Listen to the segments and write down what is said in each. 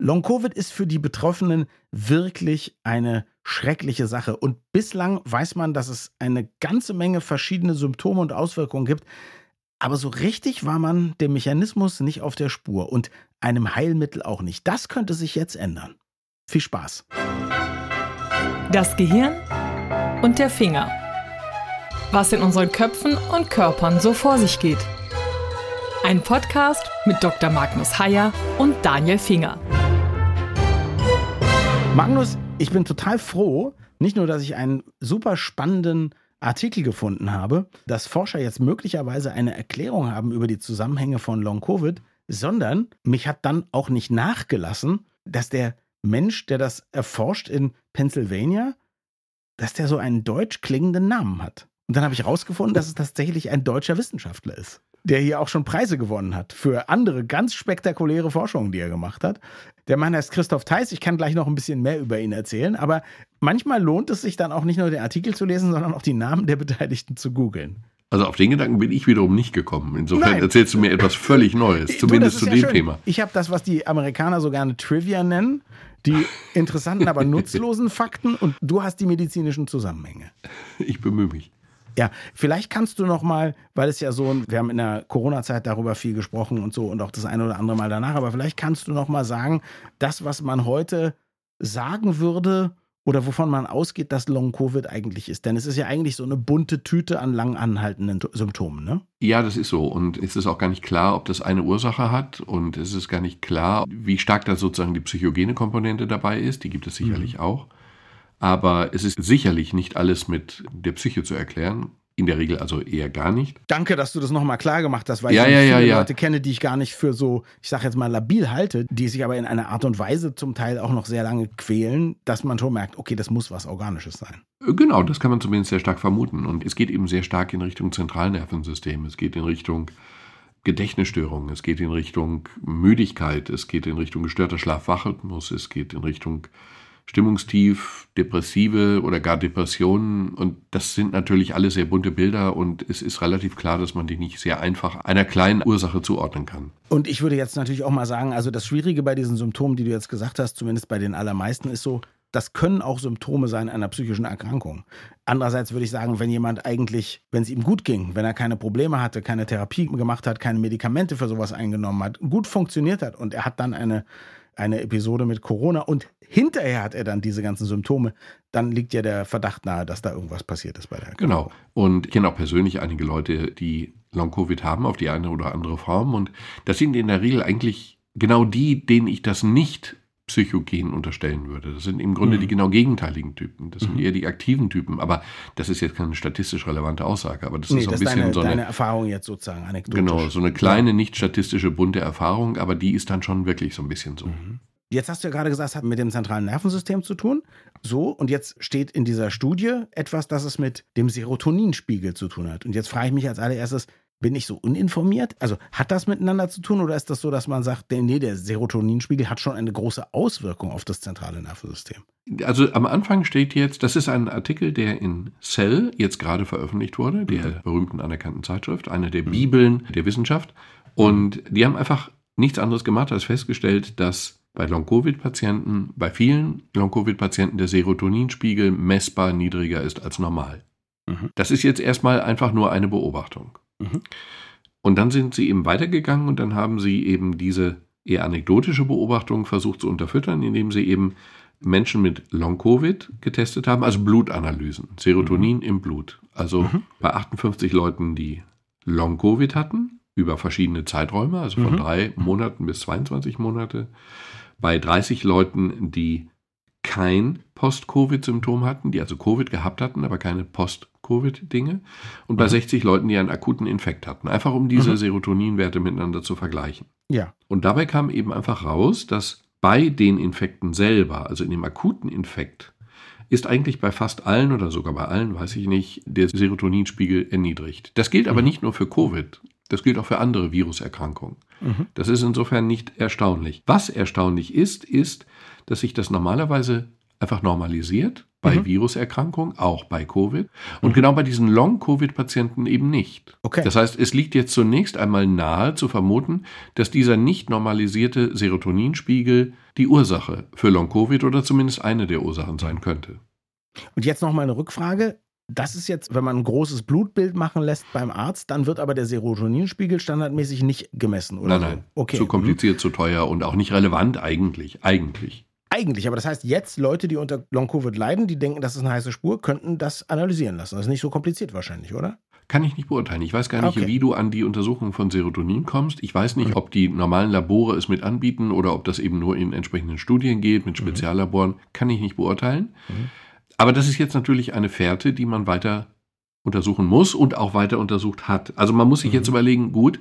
Long-Covid ist für die Betroffenen wirklich eine schreckliche Sache. Und bislang weiß man, dass es eine ganze Menge verschiedene Symptome und Auswirkungen gibt. Aber so richtig war man dem Mechanismus nicht auf der Spur und einem Heilmittel auch nicht. Das könnte sich jetzt ändern. Viel Spaß. Das Gehirn und der Finger. Was in unseren Köpfen und Körpern so vor sich geht. Ein Podcast mit Dr. Magnus Heyer und Daniel Finger. Magnus, ich bin total froh, nicht nur, dass ich einen super spannenden Artikel gefunden habe, dass Forscher jetzt möglicherweise eine Erklärung haben über die Zusammenhänge von Long-Covid, sondern mich hat dann auch nicht nachgelassen, dass der Mensch, der das erforscht in Pennsylvania, dass der so einen deutsch klingenden Namen hat. Und dann habe ich herausgefunden, dass es tatsächlich ein deutscher Wissenschaftler ist der hier auch schon Preise gewonnen hat für andere ganz spektakuläre Forschungen, die er gemacht hat. Der Mann heißt Christoph Theis. Ich kann gleich noch ein bisschen mehr über ihn erzählen, aber manchmal lohnt es sich dann auch nicht nur den Artikel zu lesen, sondern auch die Namen der Beteiligten zu googeln. Also auf den Gedanken bin ich wiederum nicht gekommen. Insofern Nein. erzählst du mir etwas völlig Neues, zumindest du, zu dem schön. Thema. Ich habe das, was die Amerikaner so gerne Trivia nennen, die interessanten, aber nutzlosen Fakten und du hast die medizinischen Zusammenhänge. Ich bemühe mich. Ja, vielleicht kannst du noch mal, weil es ja so, wir haben in der Corona-Zeit darüber viel gesprochen und so und auch das eine oder andere Mal danach, aber vielleicht kannst du noch mal sagen, das, was man heute sagen würde oder wovon man ausgeht, dass Long-Covid eigentlich ist. Denn es ist ja eigentlich so eine bunte Tüte an lang anhaltenden Symptomen, ne? Ja, das ist so. Und es ist auch gar nicht klar, ob das eine Ursache hat. Und es ist gar nicht klar, wie stark da sozusagen die psychogene Komponente dabei ist. Die gibt es sicherlich mhm. auch. Aber es ist sicherlich nicht alles mit der Psyche zu erklären. In der Regel also eher gar nicht. Danke, dass du das nochmal klar gemacht hast, weil ja, ich ja, viele ja, Leute kenne, die ich gar nicht für so, ich sage jetzt mal, labil halte, die sich aber in einer Art und Weise zum Teil auch noch sehr lange quälen, dass man schon merkt, okay, das muss was Organisches sein. Genau, das kann man zumindest sehr stark vermuten. Und es geht eben sehr stark in Richtung Zentralnervensystem. Es geht in Richtung Gedächtnisstörungen, es geht in Richtung Müdigkeit, es geht in Richtung gestörter Schlafwachrhythmus, es geht in Richtung Stimmungstief, Depressive oder gar Depressionen. Und das sind natürlich alle sehr bunte Bilder und es ist relativ klar, dass man die nicht sehr einfach einer kleinen Ursache zuordnen kann. Und ich würde jetzt natürlich auch mal sagen, also das Schwierige bei diesen Symptomen, die du jetzt gesagt hast, zumindest bei den allermeisten, ist so, das können auch Symptome sein einer psychischen Erkrankung. Andererseits würde ich sagen, wenn jemand eigentlich, wenn es ihm gut ging, wenn er keine Probleme hatte, keine Therapie gemacht hat, keine Medikamente für sowas eingenommen hat, gut funktioniert hat und er hat dann eine eine Episode mit Corona und hinterher hat er dann diese ganzen Symptome, dann liegt ja der Verdacht nahe, dass da irgendwas passiert ist bei der Erkrankung. Genau. Und ich kenne auch persönlich einige Leute, die Long-Covid haben auf die eine oder andere Form. Und das sind in der Regel eigentlich genau die, denen ich das nicht psychogen unterstellen würde. Das sind im Grunde mhm. die genau gegenteiligen Typen. Das sind mhm. eher die aktiven Typen. Aber das ist jetzt keine statistisch relevante Aussage. Aber das nee, ist so ein bisschen deine, so eine deine Erfahrung jetzt sozusagen anekdotisch. Genau, so eine kleine, nicht statistische, bunte Erfahrung. Aber die ist dann schon wirklich so ein bisschen so. Mhm. Jetzt hast du ja gerade gesagt, es hat mit dem zentralen Nervensystem zu tun. So, und jetzt steht in dieser Studie etwas, das es mit dem Serotoninspiegel zu tun hat. Und jetzt frage ich mich als allererstes, bin ich so uninformiert? Also hat das miteinander zu tun oder ist das so, dass man sagt, nee, der Serotoninspiegel hat schon eine große Auswirkung auf das zentrale Nervensystem? Also am Anfang steht jetzt, das ist ein Artikel, der in Cell jetzt gerade veröffentlicht wurde, der mhm. berühmten anerkannten Zeitschrift, eine der mhm. Bibeln der Wissenschaft. Und die haben einfach nichts anderes gemacht, als festgestellt, dass bei Long-Covid-Patienten, bei vielen Long-Covid-Patienten der Serotoninspiegel messbar niedriger ist als normal. Mhm. Das ist jetzt erstmal einfach nur eine Beobachtung. Mhm. Und dann sind sie eben weitergegangen und dann haben sie eben diese eher anekdotische Beobachtung versucht zu unterfüttern, indem sie eben Menschen mit Long-Covid getestet haben, also Blutanalysen, Serotonin mhm. im Blut. Also mhm. bei 58 Leuten, die Long-Covid hatten, über verschiedene Zeiträume, also von mhm. drei Monaten bis 22 Monate, bei 30 Leuten, die kein Post-Covid-Symptom hatten, die also Covid gehabt hatten, aber keine Post-Covid-Dinge. Und bei mhm. 60 Leuten, die einen akuten Infekt hatten. Einfach um diese mhm. Serotoninwerte miteinander zu vergleichen. Ja. Und dabei kam eben einfach raus, dass bei den Infekten selber, also in dem akuten Infekt, ist eigentlich bei fast allen oder sogar bei allen, weiß ich nicht, der Serotoninspiegel erniedrigt. Das gilt aber mhm. nicht nur für Covid. Das gilt auch für andere Viruserkrankungen. Mhm. Das ist insofern nicht erstaunlich. Was erstaunlich ist, ist, dass sich das normalerweise einfach normalisiert bei mhm. Viruserkrankungen, auch bei Covid. Und mhm. genau bei diesen Long-Covid-Patienten eben nicht. Okay. Das heißt, es liegt jetzt zunächst einmal nahe zu vermuten, dass dieser nicht normalisierte Serotoninspiegel die Ursache für Long-Covid oder zumindest eine der Ursachen sein könnte. Und jetzt noch mal eine Rückfrage. Das ist jetzt, wenn man ein großes Blutbild machen lässt beim Arzt, dann wird aber der Serotoninspiegel standardmäßig nicht gemessen, oder? Nein, nein. Okay. Zu kompliziert, zu teuer und auch nicht relevant eigentlich. Eigentlich. Eigentlich, aber das heißt, jetzt Leute, die unter Long-Covid leiden, die denken, das ist eine heiße Spur, könnten das analysieren lassen. Das ist nicht so kompliziert wahrscheinlich, oder? Kann ich nicht beurteilen. Ich weiß gar nicht, Okay. wie du an die Untersuchung von Serotonin kommst. Ich weiß nicht, ob die normalen Labore es mit anbieten oder ob das eben nur in entsprechenden Studien geht, mit Speziallaboren. Kann ich nicht beurteilen. Aber das ist jetzt natürlich eine Fährte, die man weiter untersuchen muss und auch weiter untersucht hat. Also man muss sich jetzt überlegen, gut,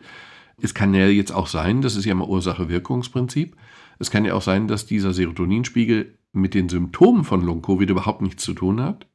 es kann ja jetzt auch sein, das ist ja immer Ursache-Wirkungsprinzip, es kann ja auch sein, dass dieser Serotoninspiegel mit den Symptomen von Long-Covid überhaupt nichts zu tun hat,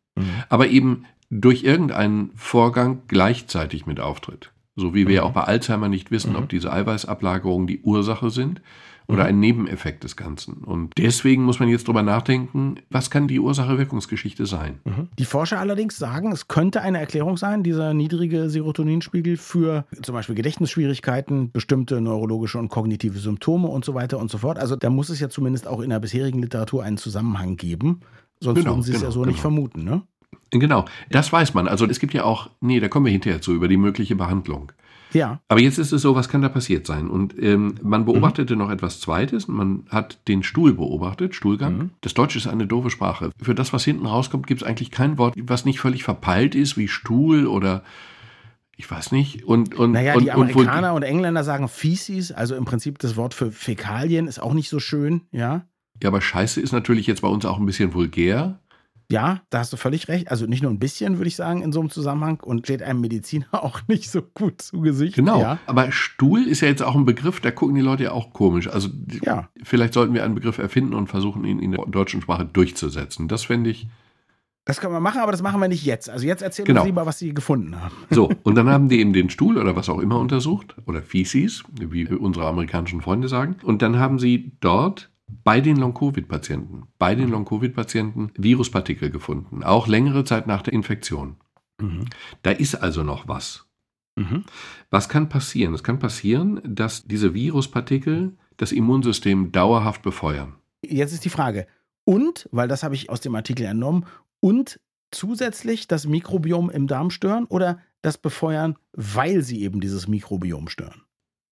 aber eben durch irgendeinen Vorgang gleichzeitig mit auftritt. So wie wir ja auch bei Alzheimer nicht wissen, ob diese Eiweißablagerungen die Ursache sind oder ein Nebeneffekt des Ganzen. Und deswegen muss man jetzt drüber nachdenken, was kann die Ursache-Wirkungsgeschichte sein? Die Forscher allerdings sagen, es könnte eine Erklärung sein, dieser niedrige Serotoninspiegel für zum Beispiel Gedächtnisschwierigkeiten, bestimmte neurologische und kognitive Symptome und so weiter und so fort. Also da muss es ja zumindest auch in der bisherigen Literatur einen Zusammenhang geben. Sonst Genau, würden sie es ja genau, so nicht genau. vermuten, ne? Genau, das weiß man. Also es gibt ja auch, nee, da kommen wir hinterher zu, über die mögliche Behandlung. Ja. Aber jetzt ist es so, was kann da passiert sein? Und ähm, man beobachtete noch etwas Zweites. Man hat den Stuhl beobachtet, Stuhlgang. Das Deutsche ist eine doofe Sprache. Für das, was hinten rauskommt, gibt es eigentlich kein Wort, was nicht völlig verpeilt ist, wie Stuhl oder ich weiß nicht. Und, und, Naja, und, die und Amerikaner und Engländer sagen Feces, also im Prinzip das Wort für Fäkalien ist auch nicht so schön, ja. ja, aber Scheiße ist natürlich jetzt bei uns auch ein bisschen vulgär. Ja, da hast du völlig recht. Also nicht nur ein bisschen, würde ich sagen, in so einem Zusammenhang und steht einem Mediziner auch nicht so gut zu Gesicht. Genau. Ja. Aber Stuhl ist ja jetzt auch ein Begriff, da gucken die Leute ja auch komisch. Also Ja. vielleicht sollten wir einen Begriff erfinden und versuchen, ihn in der deutschen Sprache durchzusetzen. Das fände ich. Das können wir machen, aber das machen wir nicht jetzt. Also jetzt erzähl Genau. uns lieber, was Sie gefunden haben. So, und dann haben die eben den Stuhl oder was auch immer untersucht, oder Feces, wie unsere amerikanischen Freunde sagen. Und dann haben sie dort bei den Long-Covid-Patienten, bei den Long-Covid-Patienten Viruspartikel gefunden, auch längere Zeit nach der Infektion. Da ist also noch was. Mhm. Was kann passieren? Es kann passieren, dass diese Viruspartikel das Immunsystem dauerhaft befeuern. Jetzt ist die Frage. Und, weil das habe ich aus dem Artikel entnommen, und zusätzlich das Mikrobiom im Darm stören oder das befeuern, weil sie eben dieses Mikrobiom stören?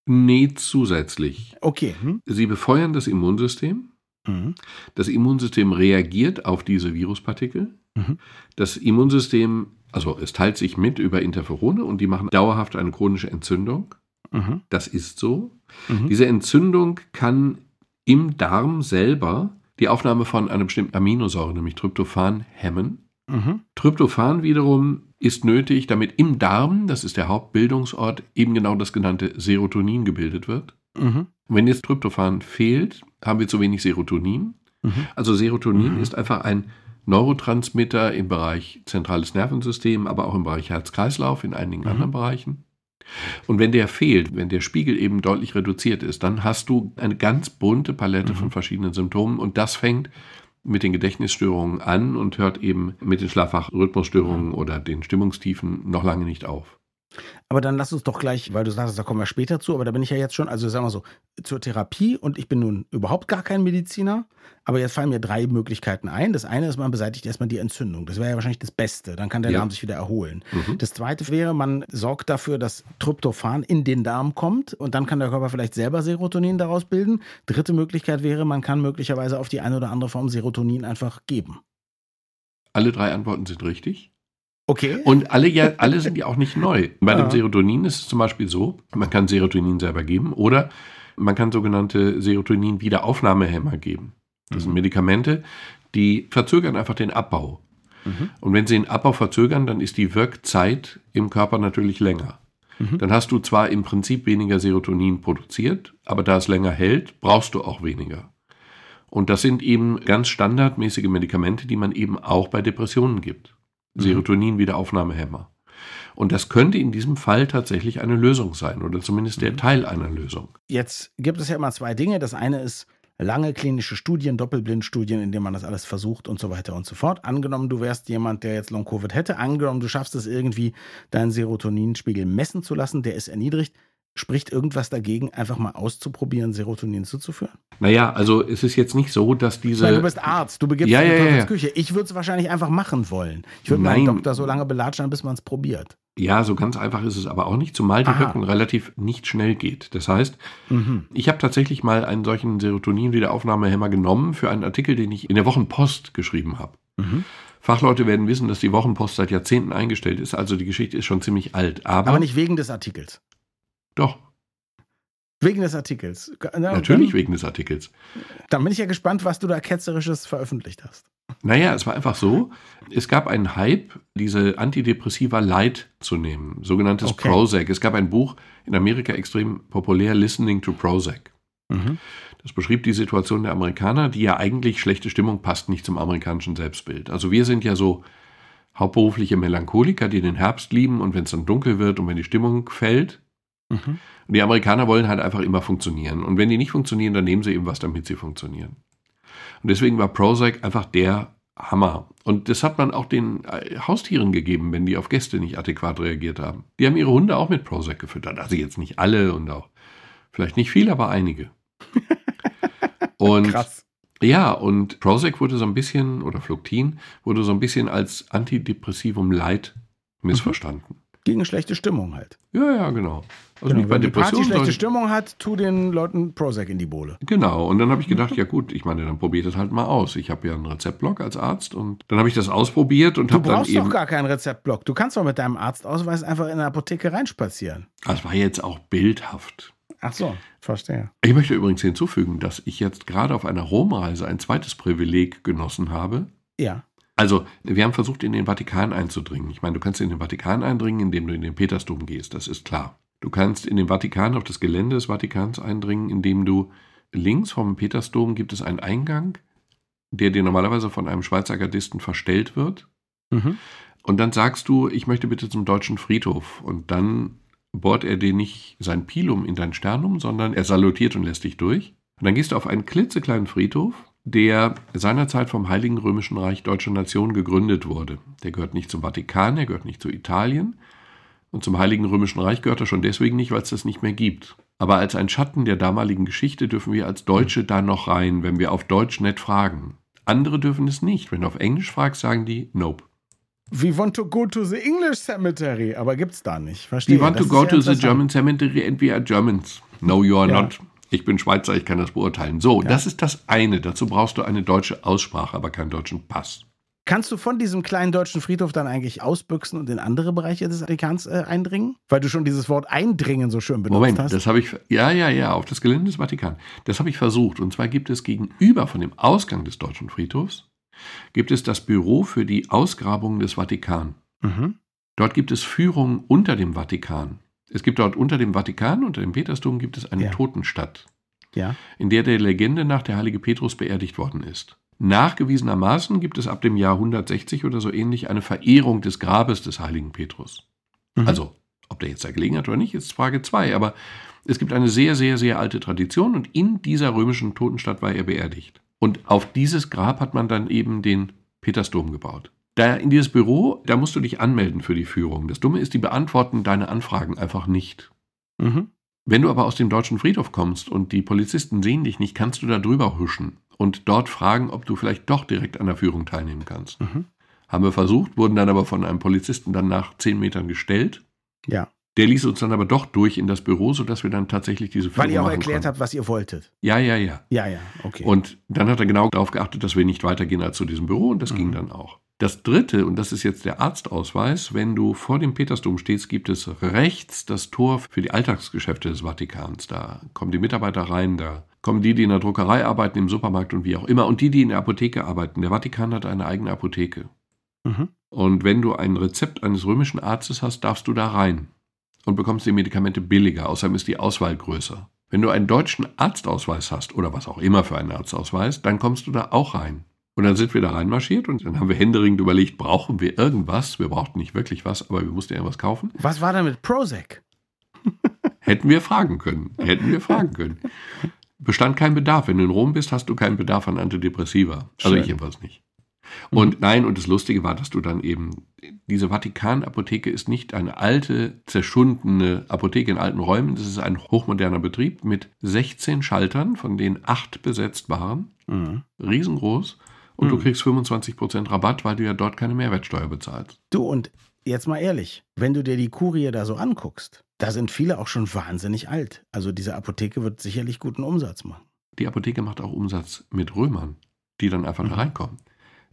Nee, zusätzlich. Okay. Hm? Sie befeuern das Immunsystem. Mhm. Das Immunsystem reagiert auf diese Viruspartikel. Mhm. Das Immunsystem, also es teilt sich mit über Interferone und die machen dauerhaft eine chronische Entzündung. Mhm. Das ist so. Mhm. Diese Entzündung kann im Darm selber die Aufnahme von einer bestimmten Aminosäure, nämlich Tryptophan, hemmen. Mhm. Tryptophan wiederum ist nötig, damit im Darm, das ist der Hauptbildungsort, eben genau das genannte Serotonin gebildet wird. Mhm. Wenn jetzt Tryptophan fehlt, haben wir zu wenig Serotonin. Mhm. Also Serotonin Mhm. ist einfach ein Neurotransmitter im Bereich zentrales Nervensystem, aber auch im Bereich Herz-Kreislauf, in einigen Mhm. anderen Bereichen. Und wenn der fehlt, wenn der Spiegel eben deutlich reduziert ist, dann hast du eine ganz bunte Palette Mhm. von verschiedenen Symptomen und das fängt mit den Gedächtnisstörungen an und hört eben mit den Schlafwach-Rhythmusstörungen oder den Stimmungstiefen noch lange nicht auf. Aber dann lass uns doch gleich, weil du sagst, da kommen wir später zu, aber da bin ich ja jetzt schon, also sagen wir so, zur Therapie und ich bin nun überhaupt gar kein Mediziner, aber jetzt fallen mir drei Möglichkeiten ein. Das eine ist, man beseitigt erstmal die Entzündung. Das wäre ja wahrscheinlich das Beste. Dann kann der Ja. Darm sich wieder erholen. Mhm. Das zweite wäre, man sorgt dafür, dass Tryptophan in den Darm kommt und dann kann der Körper vielleicht selber Serotonin daraus bilden. Dritte Möglichkeit wäre, man kann möglicherweise auf die eine oder andere Form Serotonin einfach geben. Alle drei Antworten sind richtig. Okay. Und alle, ja, alle sind ja auch nicht neu. Bei dem Ja. Serotonin ist es zum Beispiel so, man kann Serotonin selber geben oder man kann sogenannte Serotonin-Wiederaufnahmehämmer geben. Das sind Medikamente, die verzögern einfach den Abbau. Mhm. Und wenn sie den Abbau verzögern, dann ist die Wirkzeit im Körper natürlich länger. Mhm. Dann hast du zwar im Prinzip weniger Serotonin produziert, aber da es länger hält, brauchst du auch weniger. Und das sind eben ganz standardmäßige Medikamente, die man eben auch bei Depressionen gibt. Serotonin-Wiederaufnahmehämmer. Und das könnte in diesem Fall tatsächlich eine Lösung sein oder zumindest der Teil einer Lösung. Jetzt gibt es ja immer zwei Dinge. Das eine ist lange klinische Studien, Doppelblindstudien, in denen man das alles versucht und so weiter und so fort. Angenommen, du wärst jemand, der jetzt Long-Covid hätte, angenommen, du schaffst es irgendwie, deinen Serotoninspiegel messen zu lassen, der ist erniedrigt. Spricht irgendwas dagegen, einfach mal auszuprobieren, Serotonin zuzuführen? Naja, also es ist jetzt nicht so, dass diese. Meine, du bist Arzt, du begibst Ja, dich in ja, ja, ja. Küche. Ich würde es wahrscheinlich einfach machen wollen. Ich würde meinen. Doktor so lange belatschen, bis man es probiert. Ja, so ganz einfach ist es aber auch nicht, zumal die Aha. Wirkung relativ nicht schnell geht. Das heißt, Mhm. ich habe tatsächlich mal einen solchen Serotonin-Wiederaufnahmehemmer genommen für einen Artikel, den ich in der Wochenpost geschrieben habe. Mhm. Fachleute werden wissen, dass die Wochenpost seit Jahrzehnten eingestellt ist, also die Geschichte ist schon ziemlich alt. Aber, Aber nicht wegen des Artikels. Doch, Wegen des Artikels. Na, natürlich Dann, wegen des Artikels. dann bin ich ja gespannt, was du da Ketzerisches veröffentlicht hast. Naja, es war einfach so, es gab einen Hype, diese Antidepressiva Light zu nehmen, sogenanntes Okay. Prozac. Es gab ein Buch in Amerika extrem populär, Listening to Prozac. Mhm. Das beschrieb die Situation der Amerikaner, die ja eigentlich schlechte Stimmung passt nicht zum amerikanischen Selbstbild. Also wir sind ja so hauptberufliche Melancholiker, die den Herbst lieben und wenn es dann dunkel wird und wenn die Stimmung fällt. Mhm. Und die Amerikaner wollen halt einfach immer funktionieren. Und wenn die nicht funktionieren, dann nehmen sie eben was, damit sie funktionieren. Und deswegen war Prozac einfach der Hammer. Und das hat man auch den äh, Haustieren gegeben, wenn die auf Gäste nicht adäquat reagiert haben. Die haben ihre Hunde auch mit Prozac gefüttert. Also jetzt nicht alle und auch vielleicht nicht viel, aber einige. Und Krass. ja, und Prozac wurde so ein bisschen, oder Fluktin, wurde so ein bisschen als Antidepressivum Light missverstanden. Gegen schlechte Stimmung halt. Ja, ja, genau. Also Genau, nicht bei wenn die Party schlechte Stimmung hat, tu den Leuten Prozac in die Bohle. Genau, und dann habe ich gedacht, ja gut, ich meine, dann probiert das halt mal aus. Ich habe ja einen Rezeptblock als Arzt und dann habe ich das ausprobiert und Du habe dann brauchst eben. doch gar keinen Rezeptblock. Du kannst doch mit deinem Arztausweis einfach in der Apotheke reinspazieren. Das war jetzt auch bildhaft. Ach so, verstehe. Ich möchte übrigens hinzufügen, dass ich jetzt gerade auf einer Romreise ein zweites Privileg genossen habe. Ja. Also, wir haben versucht, in den Vatikan einzudringen. Ich meine, du kannst in den Vatikan eindringen, indem du in den Petersdom gehst, das ist klar. Du kannst in den Vatikan auf das Gelände des Vatikans eindringen, indem du links vom Petersdom gibt es einen Eingang, der dir normalerweise von einem Schweizer Gardisten verstellt wird. Mhm. Und dann sagst du, ich möchte bitte zum deutschen Friedhof. Und dann bohrt er dir nicht sein Pilum in dein Sternum, sondern er salutiert und lässt dich durch. Und dann gehst du auf einen klitzekleinen Friedhof, der seinerzeit vom Heiligen Römischen Reich Deutscher Nation gegründet wurde. Der gehört nicht zum Vatikan, er gehört nicht zu Italien. Und zum Heiligen Römischen Reich gehört er schon deswegen nicht, weil es das nicht mehr gibt. Aber als ein Schatten der damaligen Geschichte dürfen wir als Deutsche da noch rein, wenn wir auf Deutsch nett fragen. Andere dürfen es nicht. Wenn du auf Englisch fragst, sagen die Nope. We want to go to the English cemetery, aber gibt's da nicht. Verstehe. We want Das to go ja to the. German cemetery and we are Germans. No, you are Ja. not. Ich bin Schweizer, ich kann das beurteilen. So, das ist das eine. Dazu brauchst du eine deutsche Aussprache, aber keinen deutschen Pass. Kannst du von diesem kleinen deutschen Friedhof dann eigentlich ausbüchsen und in andere Bereiche des Vatikans äh, eindringen? Weil du schon dieses Wort eindringen so schön benutzt Moment, hast. das habe ich. Ja, ja, ja, auf das Gelände des Vatikan. Das habe ich versucht. Und zwar gibt es gegenüber von dem Ausgang des deutschen Friedhofs gibt es das Büro für die Ausgrabungen des Vatikan. mhm. Dort gibt es Führungen unter dem Vatikan. Es gibt dort unter dem Vatikan, unter dem Petersdom, gibt es eine Ja. Totenstadt. Ja. in der der Legende nach der heilige Petrus beerdigt worden ist. Nachgewiesenermaßen gibt es ab dem Jahr 160 oder so ähnlich eine Verehrung des Grabes des heiligen Petrus. Mhm. Also, ob der jetzt da gelegen hat oder nicht, ist Frage 2. Aber es gibt eine sehr, sehr, sehr alte Tradition und in dieser römischen Totenstadt war er beerdigt. Und auf dieses Grab hat man dann eben den Petersdom gebaut. Da in dieses Büro, da musst du dich anmelden für die Führung. Das Dumme ist, die beantworten deine Anfragen einfach nicht. Mhm. Wenn du aber aus dem deutschen Friedhof kommst und die Polizisten sehen dich nicht, kannst du da drüber huschen und dort fragen, ob du vielleicht doch direkt an der Führung teilnehmen kannst. Mhm. Haben wir versucht, wurden dann aber von einem Polizisten dann nach zehn Metern gestellt. Ja. Der ließ uns dann aber doch durch in das Büro, sodass wir dann tatsächlich diese Führung Weil ihr auch erklärt konnten. habt, was ihr wolltet. Ja, ja, ja. Ja, ja, okay. Und dann hat er genau darauf geachtet, dass wir nicht weitergehen als zu diesem Büro und das Mhm. ging dann auch. Das dritte, und das ist jetzt der Arztausweis, wenn du vor dem Petersdom stehst, gibt es rechts das Tor für die Alltagsgeschäfte des Vatikans. Da kommen die Mitarbeiter rein, da kommen die, die in der Druckerei arbeiten, im Supermarkt und wie auch immer, und die, die in der Apotheke arbeiten. Der Vatikan hat eine eigene Apotheke. mhm. Und wenn du ein Rezept eines römischen Arztes hast, darfst du da rein und bekommst die Medikamente billiger. Außerdem ist die Auswahl größer. Wenn du einen deutschen Arztausweis hast oder was auch immer für einen Arztausweis, dann kommst du da auch rein. Und dann sind wir da reinmarschiert und dann haben wir händeringend überlegt, brauchen wir irgendwas? Wir brauchten nicht wirklich was, aber wir mussten irgendwas kaufen. Was war da mit Prozac? Hätten wir fragen können. Hätten wir fragen können. Bestand kein Bedarf. Wenn du in Rom bist, hast du keinen Bedarf an Antidepressiva. Also Schön. ich jedenfalls nicht. Und nein, und das Lustige war, dass du dann eben, diese Vatikan-Apotheke ist nicht eine alte, zerschundene Apotheke in alten Räumen, das ist ein hochmoderner Betrieb mit 16 Schaltern, von denen acht besetzt waren, Mhm. riesengroß, und du Mhm. kriegst 25% Rabatt, weil du ja dort keine Mehrwertsteuer bezahlst. Du, und jetzt mal ehrlich, wenn du dir die Kurie da so anguckst, da sind viele auch schon wahnsinnig alt. Also diese Apotheke wird sicherlich guten Umsatz machen. Die Apotheke macht auch Umsatz mit Römern, die dann einfach da Mhm. reinkommen.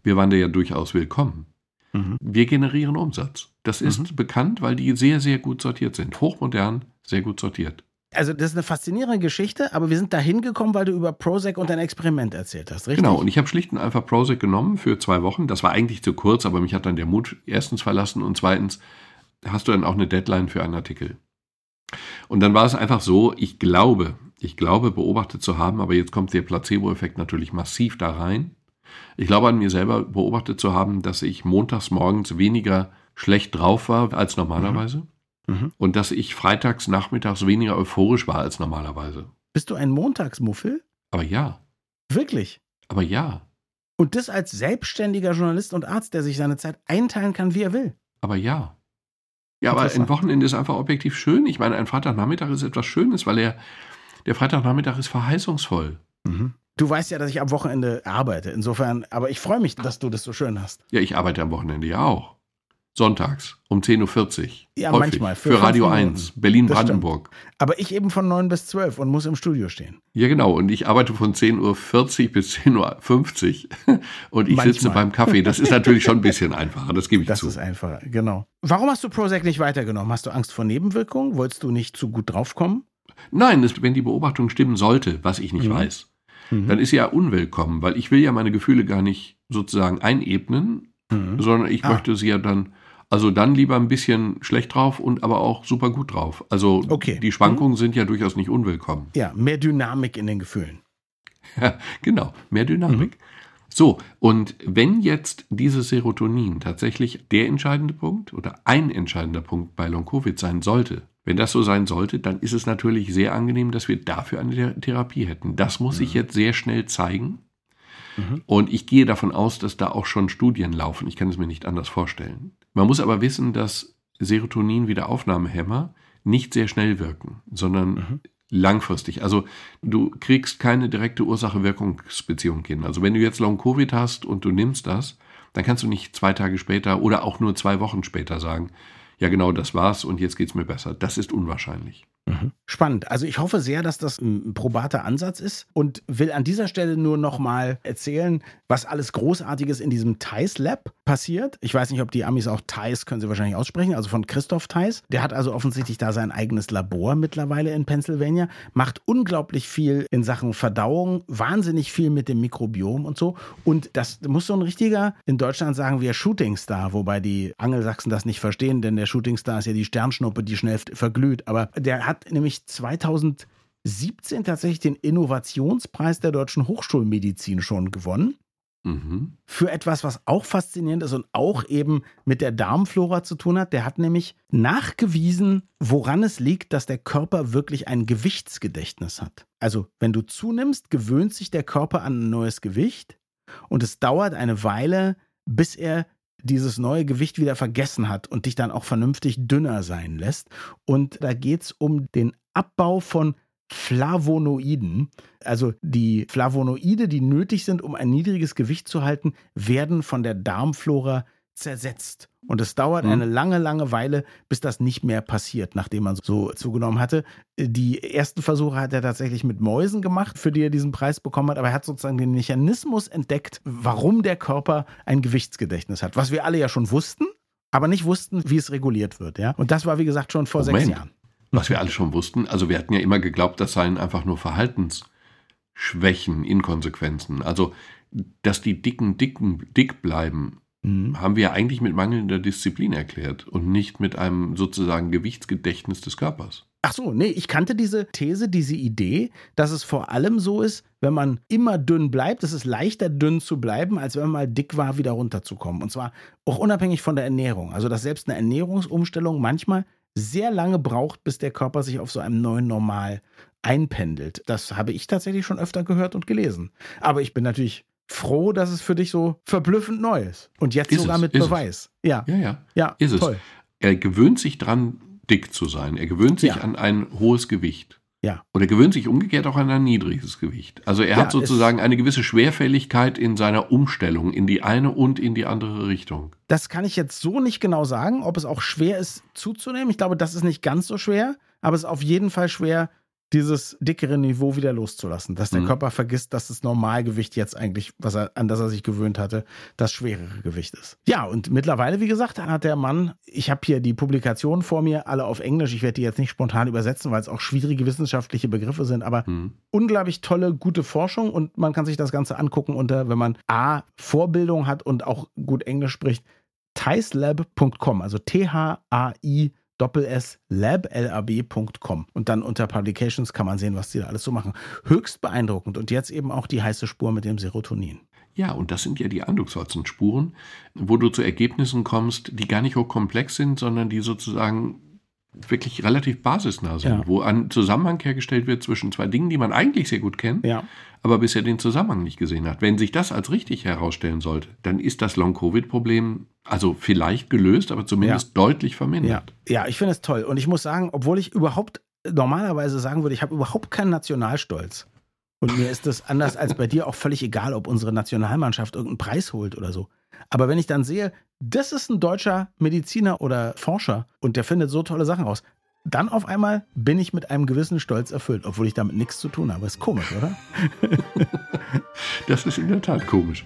Wir waren da ja durchaus willkommen. Mhm. Wir generieren Umsatz. Das ist bekannt, weil die sehr, sehr gut sortiert sind. Hochmodern, sehr gut sortiert. Also das ist eine faszinierende Geschichte, aber wir sind da hingekommen, weil du über Prozac und dein Experiment erzählt hast, richtig? Genau, und ich habe schlicht und einfach Prozac genommen für zwei Wochen. Das war eigentlich zu kurz, aber mich hat dann der Mut erstens verlassen und zweitens hast du dann auch eine Deadline für einen Artikel. Und dann war es einfach so, ich glaube, ich glaube beobachtet zu haben, aber jetzt kommt der Placebo-Effekt natürlich massiv da rein. Ich glaube an mir selber beobachtet zu haben, dass ich montags morgens weniger schlecht drauf war als normalerweise Mhm. Und dass ich freitags nachmittags weniger euphorisch war als normalerweise. Bist du ein Montagsmuffel? Aber ja, Wirklich? aber ja, Und das als selbstständiger Journalist und Arzt, der sich seine Zeit einteilen kann, wie er will. aber ja. Ja, aber ein. Wochenende ist einfach objektiv schön. Ich meine, ein Freitagnachmittag ist etwas Schönes, weil er, der Freitagnachmittag ist verheißungsvoll. Du weißt ja, dass ich am Wochenende arbeite. Insofern, aber ich freue mich, dass du das so schön hast. Ja, ich arbeite am Wochenende ja auch. Sonntags um 10.40 Uhr. Ja, Häufig. manchmal. Für, fünf Radio Minuten. 1, Berlin-Brandenburg. Aber ich eben von 9 bis 12 und muss im Studio stehen. Ja, genau. Und ich arbeite von 10.40 Uhr bis 10.50 Uhr. Und ich sitze Manchmal. beim Kaffee. Das ist natürlich schon ein bisschen einfacher, das gebe ich Das zu. ist einfacher, genau. Warum hast du Prozac nicht weitergenommen? Hast du Angst vor Nebenwirkungen? Wolltest du nicht zu gut draufkommen? Nein, das, wenn die Beobachtung stimmen sollte, was ich nicht Mhm. weiß, Mhm. dann ist sie ja unwillkommen, weil ich will ja meine Gefühle gar nicht sozusagen einebnen, Mhm. sondern ich Ah. möchte sie ja dann, also dann lieber ein bisschen schlecht drauf und aber auch super gut drauf. Also Okay. die Schwankungen sind ja durchaus nicht unwillkommen. Ja, mehr Dynamik in den Gefühlen. genau, mehr Dynamik. So, und wenn jetzt dieses Serotonin tatsächlich der entscheidende Punkt oder ein entscheidender Punkt bei Long-Covid sein sollte, wenn das so sein sollte, dann ist es natürlich sehr angenehm, dass wir dafür eine Thera- Therapie hätten. Das muss sich jetzt sehr schnell zeigen. Mhm. Und ich gehe davon aus, dass da auch schon Studien laufen. Ich kann es mir nicht anders vorstellen. Man muss aber wissen, dass Serotonin wie der Aufnahmehemmer nicht sehr schnell wirken, sondern Mhm. langfristig. Also du kriegst keine direkte Ursache-Wirkungsbeziehung hin. Also wenn du jetzt Long-Covid hast und du nimmst das, dann kannst du nicht zwei Tage später oder auch nur zwei Wochen später sagen, ja genau, das war's und jetzt geht's mir besser. Das ist unwahrscheinlich. Spannend. Also ich hoffe sehr, dass das ein probater Ansatz ist und will an dieser Stelle nur nochmal erzählen, was alles Großartiges in diesem Theis Lab passiert. Ich weiß nicht, ob die Amis auch Theis können sie wahrscheinlich aussprechen, also von Christoph Theis. Der hat also offensichtlich da sein eigenes Labor mittlerweile in Pennsylvania, macht unglaublich viel in Sachen Verdauung, wahnsinnig viel mit dem Mikrobiom und so. Und das muss so ein richtiger, in Deutschland sagen wir Shootingstar, wobei die Angelsachsen das nicht verstehen, denn der Shootingstar ist ja die Sternschnuppe, die schnell verglüht. Aber der hat nämlich 2017 tatsächlich den Innovationspreis der deutschen Hochschulmedizin schon gewonnen. Mhm. Für etwas, was auch faszinierend ist und auch eben mit der Darmflora zu tun hat. Der hat nämlich nachgewiesen, woran es liegt, dass der Körper wirklich ein Gewichtsgedächtnis hat. Also, wenn du zunimmst, gewöhnt sich der Körper an ein neues Gewicht und es dauert eine Weile, bis er dieses neue Gewicht wieder vergessen hat und dich dann auch vernünftig dünner sein lässt. Und da geht es um den Abbau von Flavonoiden. Also die Flavonoide, die nötig sind, um ein niedriges Gewicht zu halten, werden von der Darmflora zersetzt. Und es dauert Mhm. eine lange, lange Weile, bis das nicht mehr passiert, nachdem man so zugenommen hatte. Die ersten Versuche hat er tatsächlich mit Mäusen gemacht, für die er diesen Preis bekommen hat, aber er hat sozusagen den Mechanismus entdeckt, warum der Körper ein Gewichtsgedächtnis hat. Was wir alle ja schon wussten, aber nicht wussten, wie es reguliert wird. Ja? Und das war, wie gesagt, schon vor sechs Moment. Jahren. Was wir alle schon wussten, also wir hatten ja immer geglaubt, das seien einfach nur Verhaltensschwächen, Inkonsequenzen. Also, dass die Dicken, Dicken, dick bleiben, Mhm. haben wir ja eigentlich mit mangelnder Disziplin erklärt und nicht mit einem sozusagen Gewichtsgedächtnis des Körpers. Ach so, nee, ich kannte diese These, diese Idee, dass es vor allem so ist, wenn man immer dünn bleibt, es ist leichter dünn zu bleiben, als wenn man mal dick war, wieder runterzukommen. Und zwar auch unabhängig von der Ernährung. Also, dass selbst eine Ernährungsumstellung manchmal sehr lange braucht, bis der Körper sich auf so einem neuen Normal einpendelt. Das habe ich tatsächlich schon öfter gehört und gelesen. Aber ich bin natürlich froh, dass es für dich so verblüffend neu ist. Und jetzt Ist sogar es, mit ist es. Beweis. Ja. Ja, ja. Ja, Ist es. toll. Er gewöhnt sich dran, dick zu sein. Er gewöhnt sich Ja. an ein hohes Gewicht. Ja. Und er gewöhnt sich umgekehrt auch an ein niedriges Gewicht. Also er Ja, hat sozusagen eine gewisse Schwerfälligkeit in seiner Umstellung in die eine und in die andere Richtung. Das kann ich jetzt so nicht genau sagen, ob es auch schwer ist zuzunehmen. Ich glaube, das ist nicht ganz so schwer, aber es ist auf jeden Fall schwer, dieses dickere Niveau wieder loszulassen. Dass der Mhm. Körper vergisst, dass das Normalgewicht jetzt eigentlich, was er, an das er sich gewöhnt hatte, das schwerere Gewicht ist. Ja, und mittlerweile, wie gesagt, hat der Mann, ich habe hier die Publikationen vor mir, alle auf Englisch. Ich werde die jetzt nicht spontan übersetzen, weil es auch schwierige wissenschaftliche Begriffe sind, aber Hm. unglaublich tolle, gute Forschung und man kann sich das Ganze angucken unter, wenn man A, Vorbildung hat und auch gut Englisch spricht, thaislab.com, also T-H-A-I Doppel-S Lab, L-A-B.com. Und dann unter Publications kann man sehen, was die da alles so machen. Höchst beeindruckend. Und jetzt eben auch die heiße Spur mit dem Serotonin. Ja, und das sind ja die Anduxholzenspuren, wo du zu Ergebnissen kommst, die gar nicht hochkomplex sind, sondern die sozusagen wirklich relativ basisnah sind, Ja. wo ein Zusammenhang hergestellt wird zwischen zwei Dingen, die man eigentlich sehr gut kennt, Ja. aber bisher den Zusammenhang nicht gesehen hat. Wenn sich das als richtig herausstellen sollte, dann ist das Long-Covid-Problem also vielleicht gelöst, aber zumindest deutlich Ja, vermindert. ja ich finde es toll. Und ich muss sagen, obwohl ich überhaupt normalerweise sagen würde, ich habe überhaupt keinen Nationalstolz. Und mir ist das anders als bei dir auch völlig egal, ob unsere Nationalmannschaft irgendeinen Preis holt oder so. Aber wenn ich dann sehe, das ist ein deutscher Mediziner oder Forscher und der findet so tolle Sachen raus, dann auf einmal bin ich mit einem gewissen Stolz erfüllt, obwohl ich damit nichts zu tun habe. Ist komisch, oder? Das ist in der Tat komisch.